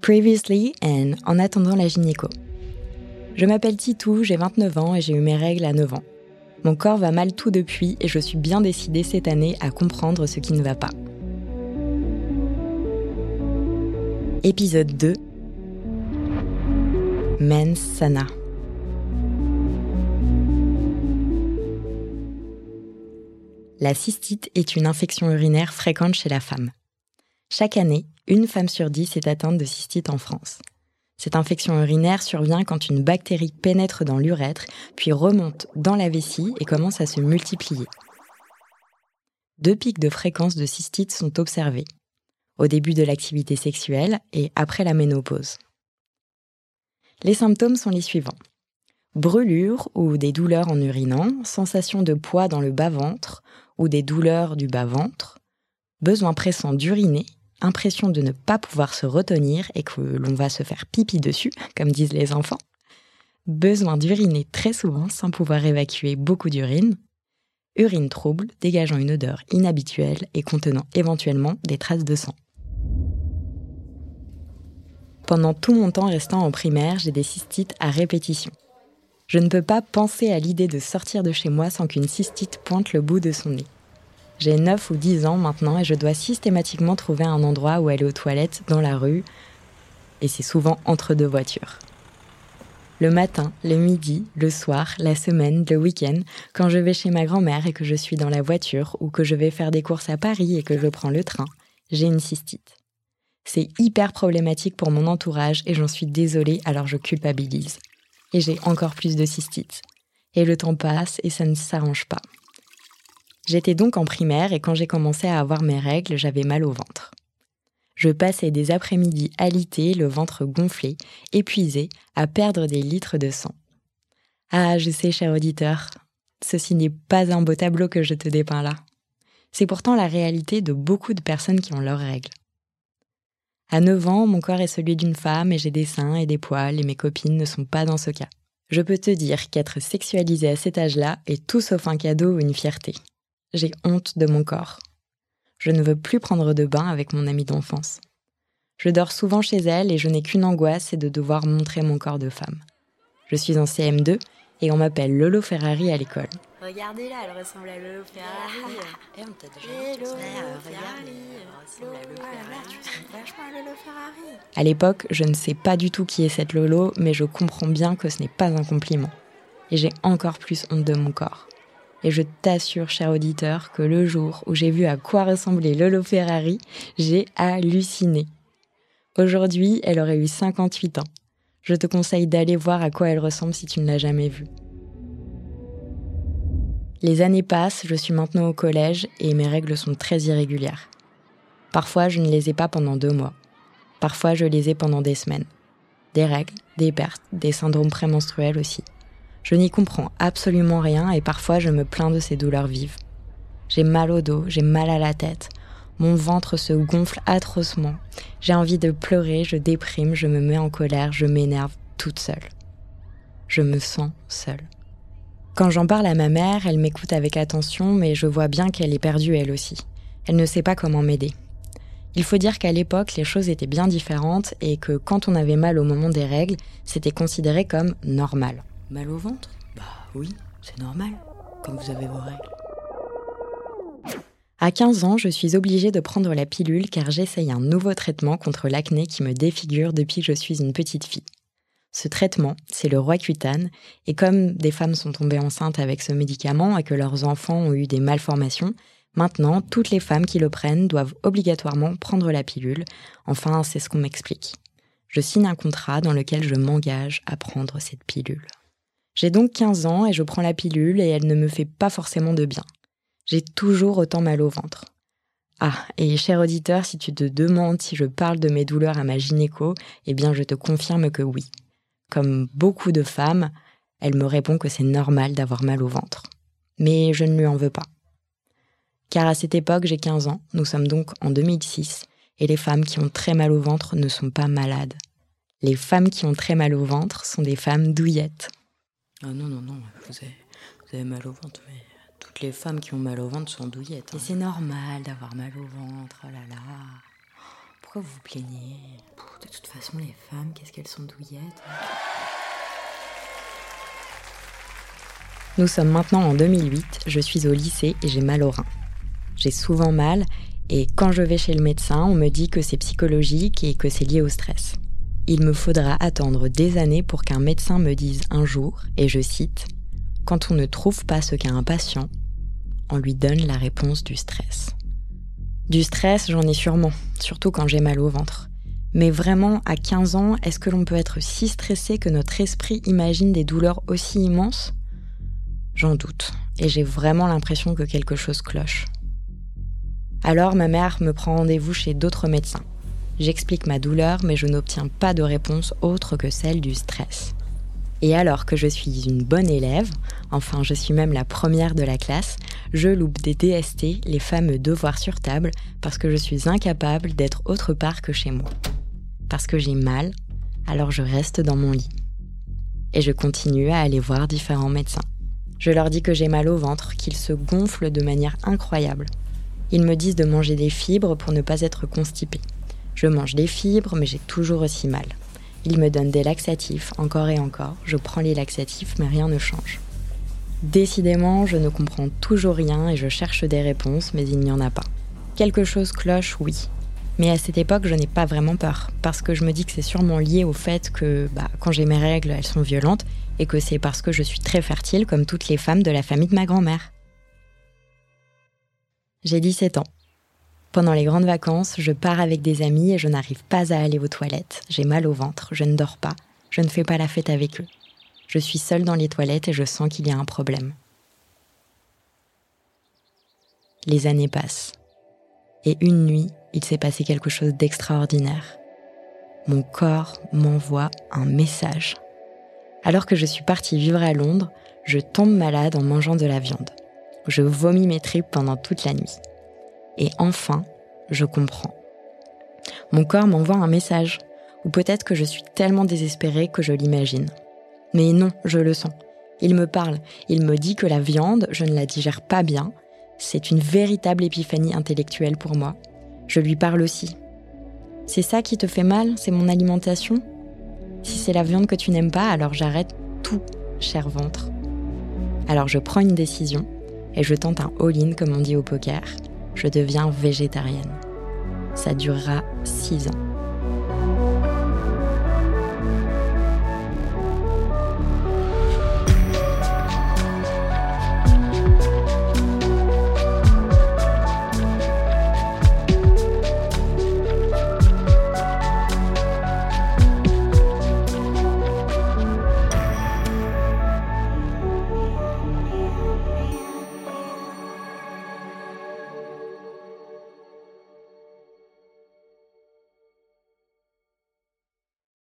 Previously and En attendant la gynéco. Je m'appelle Titou, j'ai 29 ans et j'ai eu mes règles à 9 ans. Mon corps va mal tout depuis et je suis bien décidée cette année à comprendre ce qui ne va pas. Épisode 2 Mens Sana. La cystite est une infection urinaire fréquente chez la femme. Chaque année, une femme sur dix est atteinte de cystite en France. Cette infection urinaire survient quand une bactérie pénètre dans l'urètre, puis remonte dans la vessie et commence à se multiplier. Deux pics de fréquence de cystite sont observés, au début de l'activité sexuelle et après la ménopause. Les symptômes sont les suivants. Brûlure ou des douleurs en urinant, sensation de poids dans le bas-ventre ou des douleurs du bas-ventre, besoin pressant d'uriner impression de ne pas pouvoir se retenir et que l'on va se faire pipi dessus, comme disent les enfants, besoin d'uriner très souvent sans pouvoir évacuer beaucoup d'urine, urine trouble dégageant une odeur inhabituelle et contenant éventuellement des traces de sang. Pendant tout mon temps restant en primaire, j'ai des cystites à répétition. Je ne peux pas penser à l'idée de sortir de chez moi sans qu'une cystite pointe le bout de son nez. J'ai 9 ou 10 ans maintenant et je dois systématiquement trouver un endroit où aller aux toilettes dans la rue. Et c'est souvent entre deux voitures. Le matin, le midi, le soir, la semaine, le week-end, quand je vais chez ma grand-mère et que je suis dans la voiture ou que je vais faire des courses à Paris et que je prends le train, j'ai une cystite. C'est hyper problématique pour mon entourage et j'en suis désolée alors je culpabilise. Et j'ai encore plus de cystite. Et le temps passe et ça ne s'arrange pas. J'étais donc en primaire et quand j'ai commencé à avoir mes règles, j'avais mal au ventre. Je passais des après-midi alités, le ventre gonflé, épuisé, à perdre des litres de sang. Ah, je sais, cher auditeur, ceci n'est pas un beau tableau que je te dépeins là. C'est pourtant la réalité de beaucoup de personnes qui ont leurs règles. À 9 ans, mon corps est celui d'une femme et j'ai des seins et des poils et mes copines ne sont pas dans ce cas. Je peux te dire qu'être sexualisé à cet âge-là est tout sauf un cadeau ou une fierté j'ai honte de mon corps. Je ne veux plus prendre de bain avec mon amie d'enfance. Je dors souvent chez elle et je n'ai qu'une angoisse, c'est de devoir montrer mon corps de femme. Je suis en CM2 et on m'appelle Lolo Ferrari à l'école. Regardez-là, elle ressemble à Lolo Ferrari. Eh, on t'a déjà dit Lolo Ferrari. À l'époque, je ne sais pas du tout qui est cette Lolo, mais je comprends bien que ce n'est pas un compliment. Et j'ai encore plus honte de mon corps. Et je t'assure, cher auditeur, que le jour où j'ai vu à quoi ressemblait Lolo Ferrari, j'ai halluciné. Aujourd'hui, elle aurait eu 58 ans. Je te conseille d'aller voir à quoi elle ressemble si tu ne l'as jamais vue. Les années passent, je suis maintenant au collège et mes règles sont très irrégulières. Parfois, je ne les ai pas pendant deux mois. Parfois, je les ai pendant des semaines. Des règles, des pertes, des syndromes prémenstruels aussi. Je n'y comprends absolument rien et parfois je me plains de ces douleurs vives. J'ai mal au dos, j'ai mal à la tête. Mon ventre se gonfle atrocement. J'ai envie de pleurer, je déprime, je me mets en colère, je m'énerve toute seule. Je me sens seule. Quand j'en parle à ma mère, elle m'écoute avec attention, mais je vois bien qu'elle est perdue elle aussi. Elle ne sait pas comment m'aider. Il faut dire qu'à l'époque, les choses étaient bien différentes et que quand on avait mal au moment des règles, c'était considéré comme normal. Mal au ventre? Bah oui, c'est normal, quand vous avez vos règles. À 15 ans, je suis obligée de prendre la pilule car j'essaye un nouveau traitement contre l'acné qui me défigure depuis que je suis une petite fille. Ce traitement, c'est le Roaccutane, et comme des femmes sont tombées enceintes avec ce médicament et que leurs enfants ont eu des malformations, maintenant toutes les femmes qui le prennent doivent obligatoirement prendre la pilule. Enfin, c'est ce qu'on m'explique. Je signe un contrat dans lequel je m'engage à prendre cette pilule. J'ai donc 15 ans et je prends la pilule et elle ne me fait pas forcément de bien. J'ai toujours autant mal au ventre. Ah, et cher auditeur, si tu te demandes si je parle de mes douleurs à ma gynéco, eh bien je te confirme que oui. Comme beaucoup de femmes, elle me répond que c'est normal d'avoir mal au ventre. Mais je ne lui en veux pas. Car à cette époque, j'ai 15 ans, nous sommes donc en 2006, et les femmes qui ont très mal au ventre ne sont pas malades. Les femmes qui ont très mal au ventre sont des femmes douillettes. Ah non, non, non, vous avez, mal au ventre, mais tout, toutes les femmes qui ont mal au ventre sont douillettes. Et hein. c'est normal d'avoir mal au ventre, oh là là. Pourquoi vous vous plaignez? De toute façon, les femmes, qu'est-ce qu'elles sont douillettes Nous sommes maintenant en 2008, je suis au lycée et j'ai mal au rein. J'ai souvent mal et quand je vais chez le médecin, on me dit que c'est psychologique et que c'est lié au stress. Il me faudra attendre des années pour qu'un médecin me dise un jour, et je cite, Quand on ne trouve pas ce qu'a un patient, on lui donne la réponse du stress. Du stress, j'en ai sûrement, surtout quand j'ai mal au ventre. Mais vraiment, à 15 ans, est-ce que l'on peut être si stressé que notre esprit imagine des douleurs aussi immenses? J'en doute, et j'ai vraiment l'impression que quelque chose cloche. Alors ma mère me prend rendez-vous chez d'autres médecins. J'explique ma douleur, mais je n'obtiens pas de réponse autre que celle du stress. Et alors que je suis une bonne élève, enfin je suis même la première de la classe, je loupe des DST, les fameux devoirs sur table, parce que je suis incapable d'être autre part que chez moi. Parce que j'ai mal, alors je reste dans mon lit. Et je continue à aller voir différents médecins. Je leur dis que j'ai mal au ventre, qu'il se gonfle de manière incroyable. Ils me disent de manger des fibres pour ne pas être constipé. Je mange des fibres, mais j'ai toujours aussi mal. Ils me donnent des laxatifs, encore et encore. Je prends les laxatifs, mais rien ne change. Décidément, je ne comprends toujours rien et je cherche des réponses, mais il n'y en a pas. Quelque chose cloche, oui. Mais à cette époque, je n'ai pas vraiment peur, parce que je me dis que c'est sûrement lié au fait que bah, quand j'ai mes règles, elles sont violentes, et que c'est parce que je suis très fertile comme toutes les femmes de la famille de ma grand-mère. J'ai 17 ans. Pendant les grandes vacances, je pars avec des amis et je n'arrive pas à aller aux toilettes. J'ai mal au ventre, je ne dors pas, je ne fais pas la fête avec eux. Je suis seule dans les toilettes et je sens qu'il y a un problème. Les années passent. Et une nuit, il s'est passé quelque chose d'extraordinaire. Mon corps m'envoie un message. Alors que je suis partie vivre à Londres, je tombe malade en mangeant de la viande. Je vomis mes tripes pendant toute la nuit. Et enfin, je comprends. Mon corps m'envoie un message, ou peut-être que je suis tellement désespérée que je l'imagine. Mais non, je le sens. Il me parle, il me dit que la viande, je ne la digère pas bien. C'est une véritable épiphanie intellectuelle pour moi. Je lui parle aussi. C'est ça qui te fait mal, c'est mon alimentation? Si c'est la viande que tu n'aimes pas, alors j'arrête tout, cher ventre. Alors je prends une décision et je tente un all-in comme on dit au poker. Je deviens végétarienne. Ça durera 6 ans.